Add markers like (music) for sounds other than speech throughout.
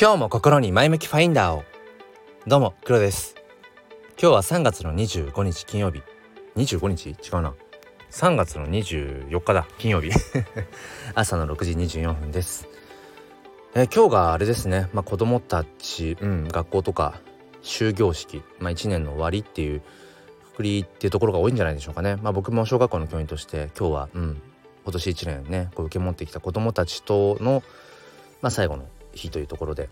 今日も心に前向きファインダーを。どうも黒です。今日は3月の25日金曜日。25日？違うな。3月の24日だ。金曜日。(laughs) 朝の6時24分です。え今日があれですね。まあ子供たち、うん、学校とか終業式。まあ1年の終わりっていうくりっていうところが多いんじゃないでしょうかね。まあ僕も小学校の教員として今日はうん今年1年ねこう受け持ってきた子供たちとのまあ最後の日というところで、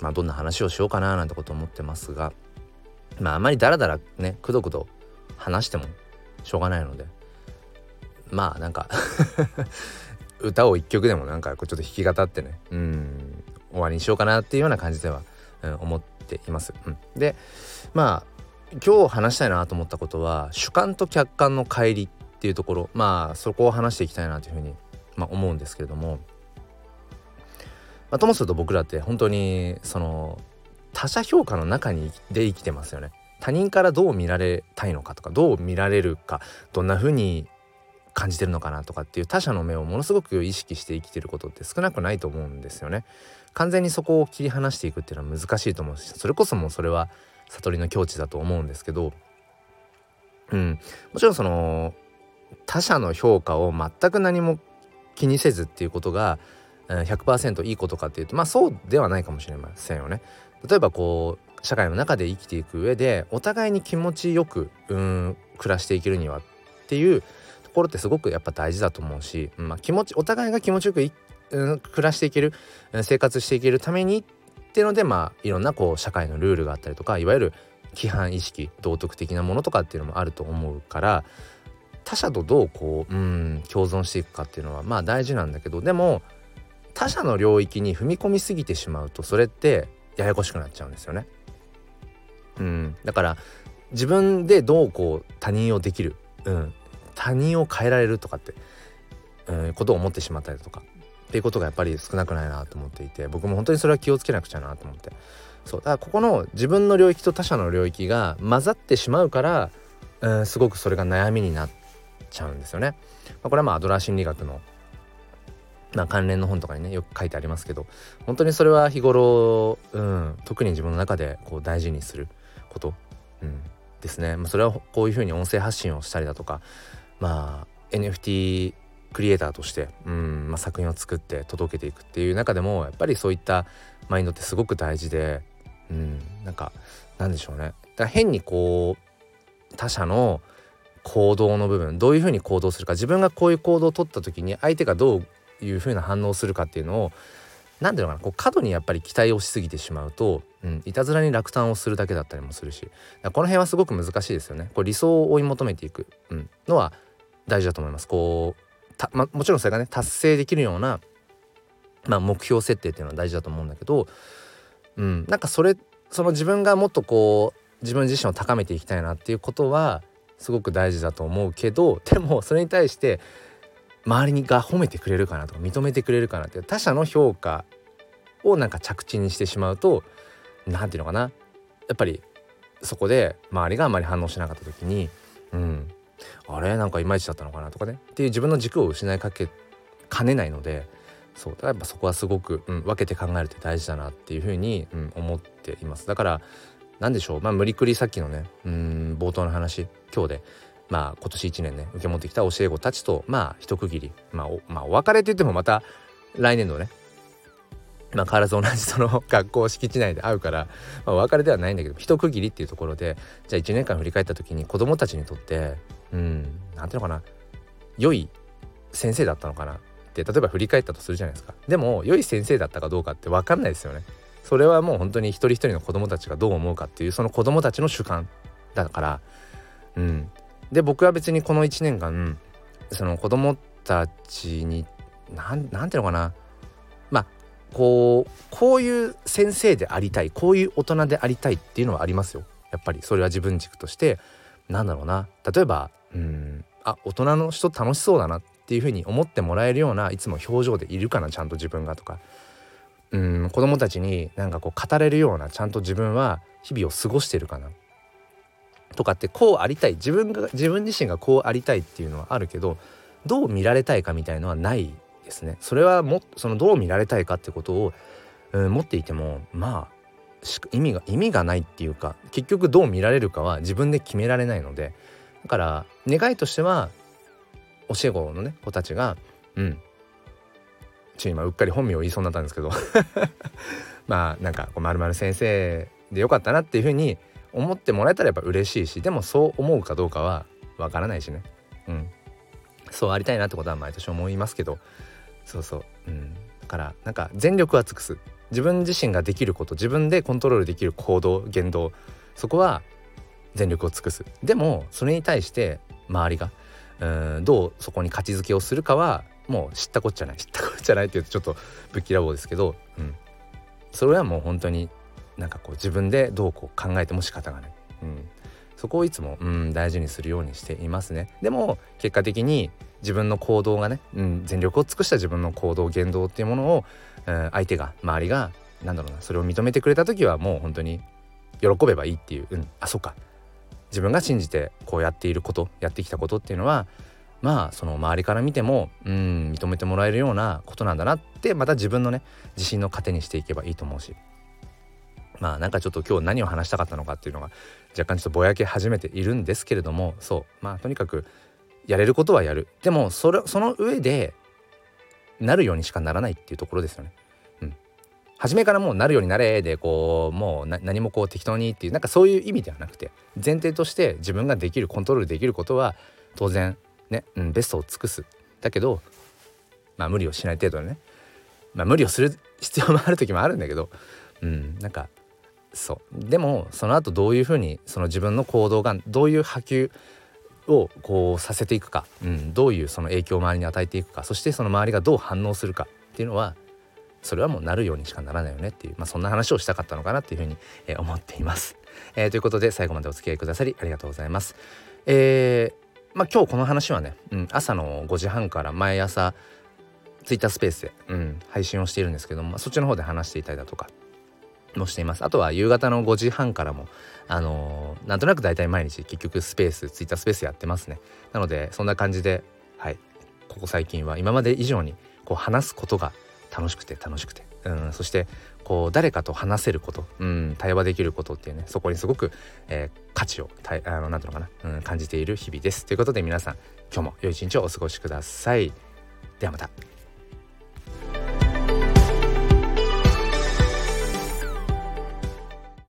まあ、どんな話をしようかななんてこと思ってますが、まあ、あまりダラダラねくどくど話してもしょうがないのでまあなんか (laughs) 歌を一曲でもなんかちょっと弾き語ってねうん終わりにしようかなっていうような感じでは、うん、思っています。うん、でまあ今日話したいなと思ったことは主観と客観の乖離っていうところまあそこを話していきたいなというふうに、まあ、思うんですけれどもまあ、ともすると僕らって本当にその他者評価の中にで生きてますよね。他人からどう見られたいのかとかどう見られるかどんな風に感じてるのかなとかっていう他者の目をものすごく意識して生きてることって少なくないと思うんですよね。完全にそこを切り離していくっていうのは難しいと思うしそれこそもうそれは悟りの境地だと思うんですけどうんもちろんその他者の評価を全く何も気にせずっていうことが100%いいことかっていうとまあそうではないかもしれませんよね。例えばこう社会の中で生きていく上でお互いに気持ちよくうん暮らしていけるにはっていうところってすごくやっぱ大事だと思うし、まあ、気持ちお互いが気持ちよくうん、暮らしていける生活していけるためにっていうのでまあいろんなこう社会のルールがあったりとかいわゆる規範意識道徳的なものとかっていうのもあると思うから他者とどうこううん共存していくかっていうのはまあ大事なんだけどでも他者の領域に踏み込みすぎてしまうとそれってややこしくなっちゃうんですよね。うん、だから自分でどうこう他人をできる、うん、他人を変えられるとかって、うん、ことを思ってしまったりとか。っていうことがやっぱり少なくないなと思っていて僕も本当にそれは気をつけなくちゃなと思って。そう。だからここの自分の領域と他者の領域が混ざってしまうから、うん、すごくそれが悩みになっちゃうんですよね。まあ、これはまあアドラー心理学のまあ、関連の本とかにねよく書いてありますけど本当にそれは日頃、うん、特に自分の中でこう大事にすること、うん、ですね、まあ、それはこういうふうに音声発信をしたりだとかまあ NFT クリエイターとして、うんまあ、作品を作って届けていくっていう中でもやっぱりそういったマインドってすごく大事で、うん、なんかなんでしょうね。だ変にこう他者の行動の部分どういうふうに行動するか自分がこういう行動を取った時に相手がどういう風な反応するかっていうのを何ていうのかなこう過度にやっぱり期待をしすぎてしまうと、うん、いたずらに落胆をするだけだったりもするしこの辺はすごく難しいですよね。こう理想を追い求めていく、うん、のは大事だと思います。こうた、ま、もちろんそれがね達成できるような、まあ、目標設定っていうのは大事だと思うんだけど、うん、なんかそれその自分がもっとこう自分自身を高めていきたいなっていうことはすごく大事だと思うけどでもそれに対して周りが褒めてくれるかなとか認めてくれるかなって他者の評価をなんか着地にしてしまうと何て言うのかな。やっぱりそこで周りがあまり反応しなかった時にうんあれ？なんかいまいちだったのかなとかね。っていう自分の軸を失いかけかねないのでそうだからやっぱそこはすごく、うん、分けて考えるって大事だなっていうふうに、うん、思っています。だから何でしょう。まあ無理くりさっきのねうん冒頭の話今日でまあ今年1年ね受け持ってきた教え子たちとまあ一区切り、まあおまあ、お別れって言ってもまた来年度ねまあ変わらず同じその (laughs) 学校敷地内で会うから、まあ、お別れではないんだけど一区切りっていうところでじゃあ1年間振り返った時に子どもたちにとってうん何ていうのかな良い先生だったのかなって例えば振り返ったとするじゃないですか。でも良い先生だったかどうかって分かんないですよね。それはもう本当に一人一人の子どもたちがどう思うかっていうその子どもたちの主観だからうん。で僕は別にこの1年間その子供たちに何なんていうのかな。まあこうこういう先生でありたいこういう大人でありたいっていうのはありますよ。やっぱりそれは自分軸としてなんだろうな。例えばうんあ大人の人楽しそうだなっていうふうに思ってもらえるようないつも表情でいるかなちゃんと自分がとか。うん子供たちになんかこう語れるようなちゃんと自分は日々を過ごしてるかな。とかってこうありたい。自分が自分自身がこうありたいっていうのはあるけどどう見られたいかみたいのはないですね。それはもそのどう見られたいかってことをうん、持っていてもまあ意味が意味がないっていうか結局どう見られるかは自分で決められないのでだから願いとしては教え子のね子たちがうん。ちょ今うっかり本名を言いそうになったんですけど。(laughs) まあなんかこう〇〇先生でよかったなっていうふうに思ってもらえたらやっぱ嬉しいしでもそう思うかどうかはわからないしね。うん。そうありたいなってことは毎年思いますけど。そうそう。うん。だからなんか全力は尽くす。自分自身ができること自分でコントロールできる行動言動そこは全力を尽くす。でもそれに対して周りがうんどうそこに価値づけをするかはもう知ったこっちゃない知ったこっちゃないって言うとちょっとぶっきらぼうですけど、うん、それはもう本当になんかこう自分でどうこう考えても仕方がない、うん、そこをいつも、うん、大事にするようにしていますね。でも結果的に自分の行動がね、うん、全力を尽くした自分の行動言動っていうものを、うん、相手が周りがなんだろうなそれを認めてくれた時はもう本当に喜べばいいっていう、うん、あそっか。自分が信じてこうやっていることやってきたことっていうのはまあその周りから見てもうん認めてもらえるようなことなんだなってまた自分のね自信の糧にしていけばいいと思うし。まあなんかちょっと今日何を話したかったのかっていうのが若干ちょっとぼやけ始めているんですけれどもそうまあとにかくやれることはやる。でもそれその上でなるようにしかならないっていうところですよね。うん、初めからもうなるようになれでこうもう何もこう適当にっていうなんかそういう意味ではなくて前提として自分ができるコントロールできることは当然ね、うん、ベストを尽くす。だけどまあ無理をしない程度でね。まあ無理をする必要もある時もあるんだけどうんなんかそうでもその後どういうふうにその自分の行動がどういう波及をこうさせていくか、うん、どういうその影響を周りに与えていくかそしてその周りがどう反応するかっていうのはそれはもうなるようにしかならないよねっていう、まあ、そんな話をしたかったのかなっていうふうに、えー、思っています、えー、ということで最後までお付き合いくださりありがとうございます。えーまあ今日この話はね、うん、朝の5時半から毎朝ツイッタースペースで、うん、配信をしているんですけども、まあ、そっちの方で話していたりだとかもしています。あとは夕方の5時半からもあのー、なんとなく大体毎日結局スペースツイッタースペースやってますね。なのでそんな感じではい。ここ最近は今まで以上にこう話すことが楽しくて楽しくて、うん、そしてこう誰かと話せること、うん、対話できることっていうねそこにすごく、えー、価値をたあのなんていうのかな、うん、感じている日々です。ということで皆さん今日も良い一日をお過ごしください。ではまた。